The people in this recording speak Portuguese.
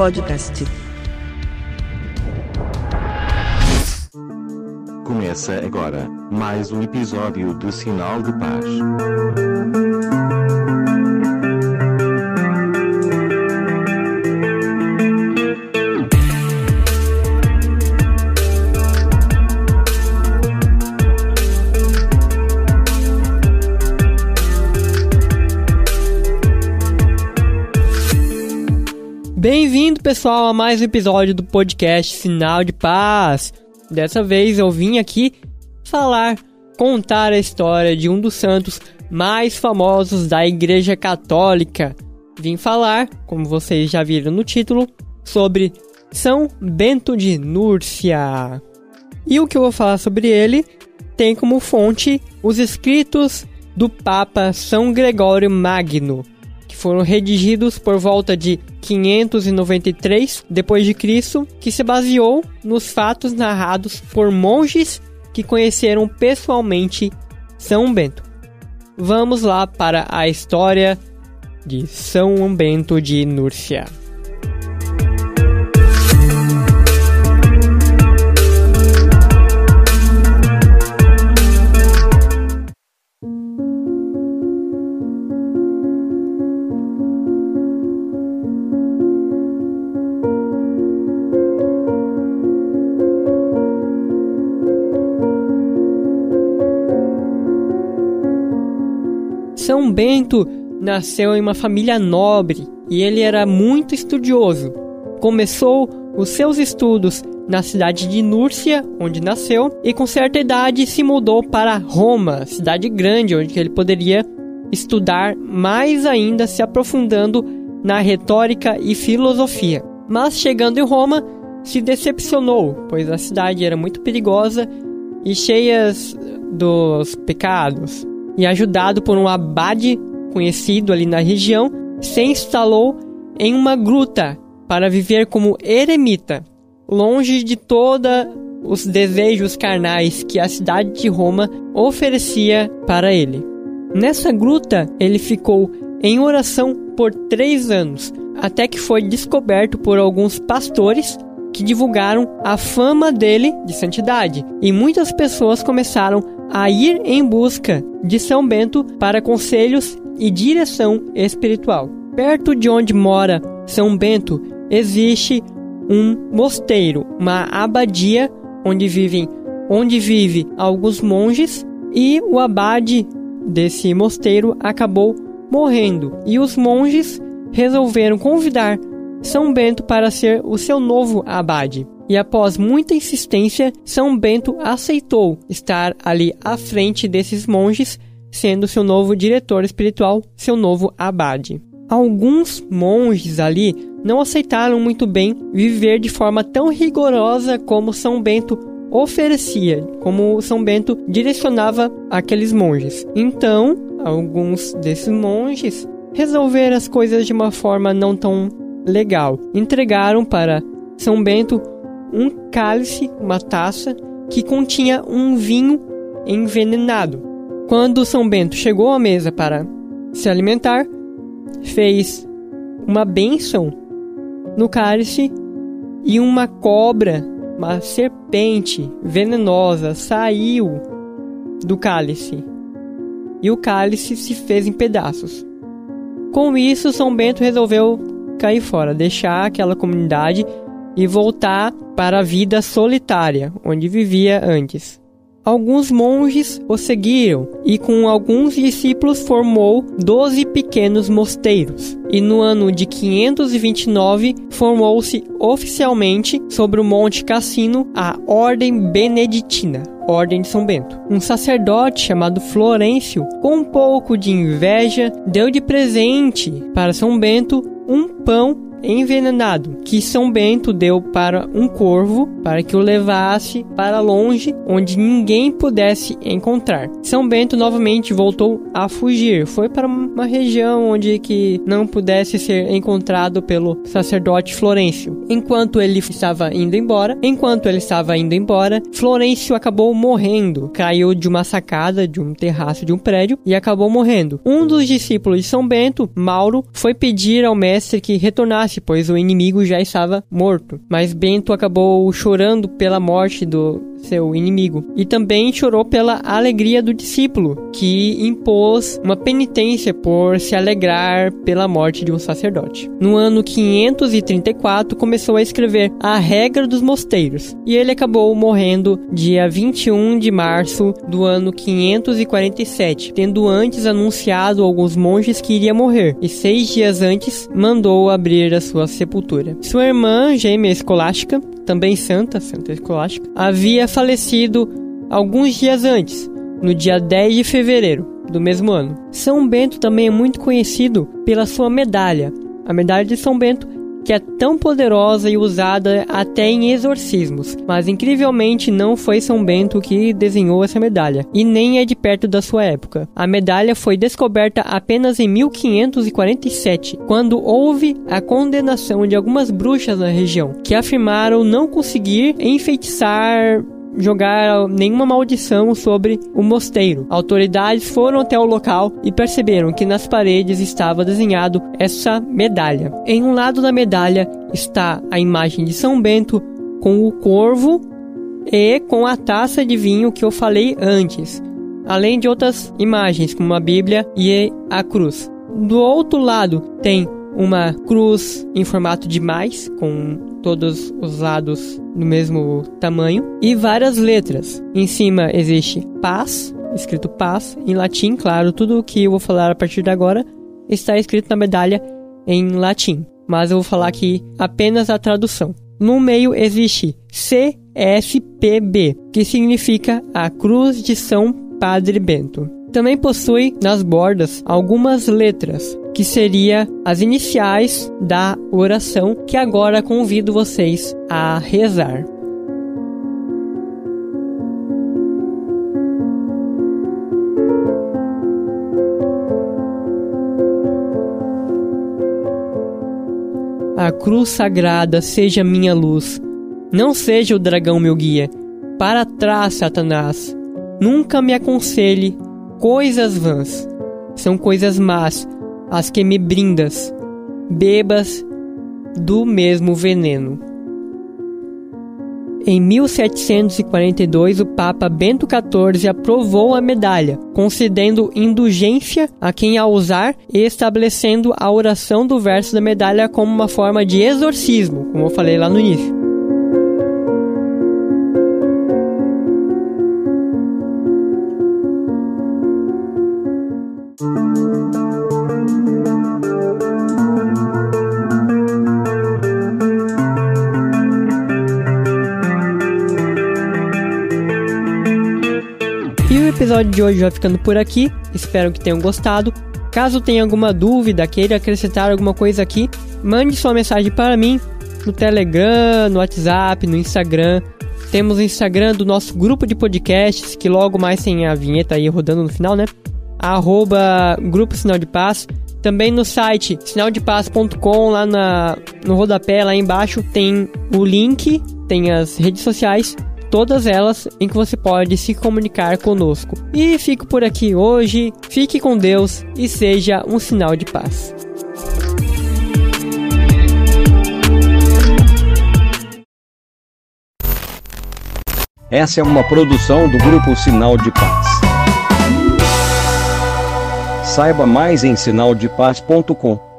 Podcast. Começa agora mais um episódio do Sinal de Paz. Bem-vindo, pessoal, a mais um episódio do podcast Sinal de Paz. Dessa vez eu vim aqui falar, contar a história de um dos santos mais famosos da Igreja Católica. Vim falar, como vocês já viram no título, sobre São Bento de Núrcia. E o que eu vou falar sobre ele tem como fonte os escritos do Papa São Gregório Magno, que foram redigidos por volta de 593 depois de Cristo, que se baseou nos fatos narrados por monges que conheceram pessoalmente São Bento. Vamos lá para a história de São Bento de Núrcia. São Bento nasceu em uma família nobre e ele era muito estudioso. Começou os seus estudos na cidade de Núrcia, onde nasceu, e com certa idade se mudou para Roma, cidade grande onde ele poderia estudar mais ainda, se aprofundando na retórica e filosofia. Mas chegando em Roma, se decepcionou, pois a cidade era muito perigosa e cheia dos pecados e ajudado por um abade conhecido ali na região, se instalou em uma gruta para viver como eremita, longe de todos os desejos carnais que a cidade de Roma oferecia para ele. Nessa gruta, ele ficou em oração por três anos, até que foi descoberto por alguns pastores que divulgaram a fama dele de santidade, e muitas pessoas começaram a ir em busca de São Bento para conselhos e direção espiritual. Perto de onde mora São Bento existe um mosteiro, uma abadia onde vivem onde vive alguns monges e o abade desse mosteiro acabou morrendo e os monges resolveram convidar São Bento para ser o seu novo abade e após muita insistência, São Bento aceitou estar ali à frente desses monges, sendo seu novo diretor espiritual, seu novo abade. Alguns monges ali não aceitaram muito bem viver de forma tão rigorosa como São Bento oferecia, como São Bento direcionava aqueles monges. Então, alguns desses monges resolveram as coisas de uma forma não tão legal. Entregaram para São Bento um cálice, uma taça, que continha um vinho envenenado. Quando São Bento chegou à mesa para se alimentar, fez uma bênção no cálice e uma cobra, uma serpente venenosa, saiu do cálice e o cálice se fez em pedaços. Com isso, São Bento resolveu cair fora, deixar aquela comunidade e voltar para a vida solitária onde vivia antes. Alguns monges o seguiram e com alguns discípulos formou doze pequenos mosteiros. E no ano de 529 formou-se oficialmente sobre o Monte Cassino a Ordem Beneditina, Ordem de São Bento. Um sacerdote chamado Florencio, com um pouco de inveja, deu de presente para São Bento um pão envenenado que São Bento deu para um corvo para que o levasse para longe onde ninguém pudesse encontrar. São Bento novamente voltou a fugir, foi para uma região onde que não pudesse ser encontrado pelo sacerdote Florencio. Enquanto ele estava indo embora. Enquanto ele estava indo embora, Florencio acabou morrendo. Caiu de uma sacada de um terraço de um prédio e acabou morrendo. Um dos discípulos de São Bento, Mauro, foi pedir ao mestre que retornasse, pois o inimigo já estava morto. Mas Bento acabou chorando pela morte do seu inimigo. E também chorou pela alegria do discípulo, que impôs uma penitência por se alegrar pela morte de um sacerdote. No ano 534, começou a escrever A Regra dos Mosteiros, e ele acabou morrendo dia 21 de março do ano 547, tendo antes anunciado a alguns monges que iria morrer, e seis dias antes mandou abrir a sua sepultura. Sua irmã, gêmea escolástica, também santa, santa escolástica, havia falecido alguns dias antes, no dia 10 de fevereiro do mesmo ano. São Bento também é muito conhecido pela sua medalha, a medalha de São Bento, que é tão poderosa e usada até em exorcismos, mas incrivelmente não foi São Bento que desenhou essa medalha, e nem é de perto da sua época. A medalha foi descoberta apenas em 1547, quando houve a condenação de algumas bruxas na região, que afirmaram não conseguir enfeitiçar jogar nenhuma maldição sobre o mosteiro. Autoridades foram até o local e perceberam que nas paredes estava desenhado essa medalha. Em um lado da medalha está a imagem de São Bento com o corvo e com a taça de vinho que eu falei antes, além de outras imagens como a Bíblia e a cruz. Do outro lado tem uma cruz em formato de mais, com todos os lados do mesmo tamanho, e várias letras. Em cima existe paz, escrito paz, em latim, claro, tudo o que eu vou falar a partir de agora está escrito na medalha em latim, mas eu vou falar aqui apenas a tradução. No meio existe CSPB, que significa a Cruz de São Padre Bento. Também possui nas bordas algumas letras, que seria as iniciais da oração que agora convido vocês a rezar. A cruz sagrada seja minha luz, não seja o dragão meu guia. Para trás, Satanás. Nunca me aconselhe coisas vãs. São coisas más as que me brindas, bebas do mesmo veneno. Em 1742, o Papa Bento XIV aprovou a medalha, concedendo indulgência a quem a usar e estabelecendo a oração do verso da medalha como uma forma de exorcismo, como eu falei lá no início. Episódio de hoje vai ficando por aqui. Espero que tenham gostado. Caso tenha alguma dúvida, queira acrescentar alguma coisa aqui, mande sua mensagem para mim no Telegram, no WhatsApp, no Instagram. Temos o Instagram do nosso grupo de podcasts, que logo mais tem a vinheta aí rodando no final, né? Arroba Grupo Sinal de Paz. Também no site sinaldepaz.com, lá na, no rodapé, lá embaixo, tem o link, tem as redes sociais todas elas em que você pode se comunicar conosco. E fico por aqui hoje, fique com Deus e seja um sinal de paz. Essa é uma produção do grupo Sinal de Paz. Saiba mais em sinaldepaz.com.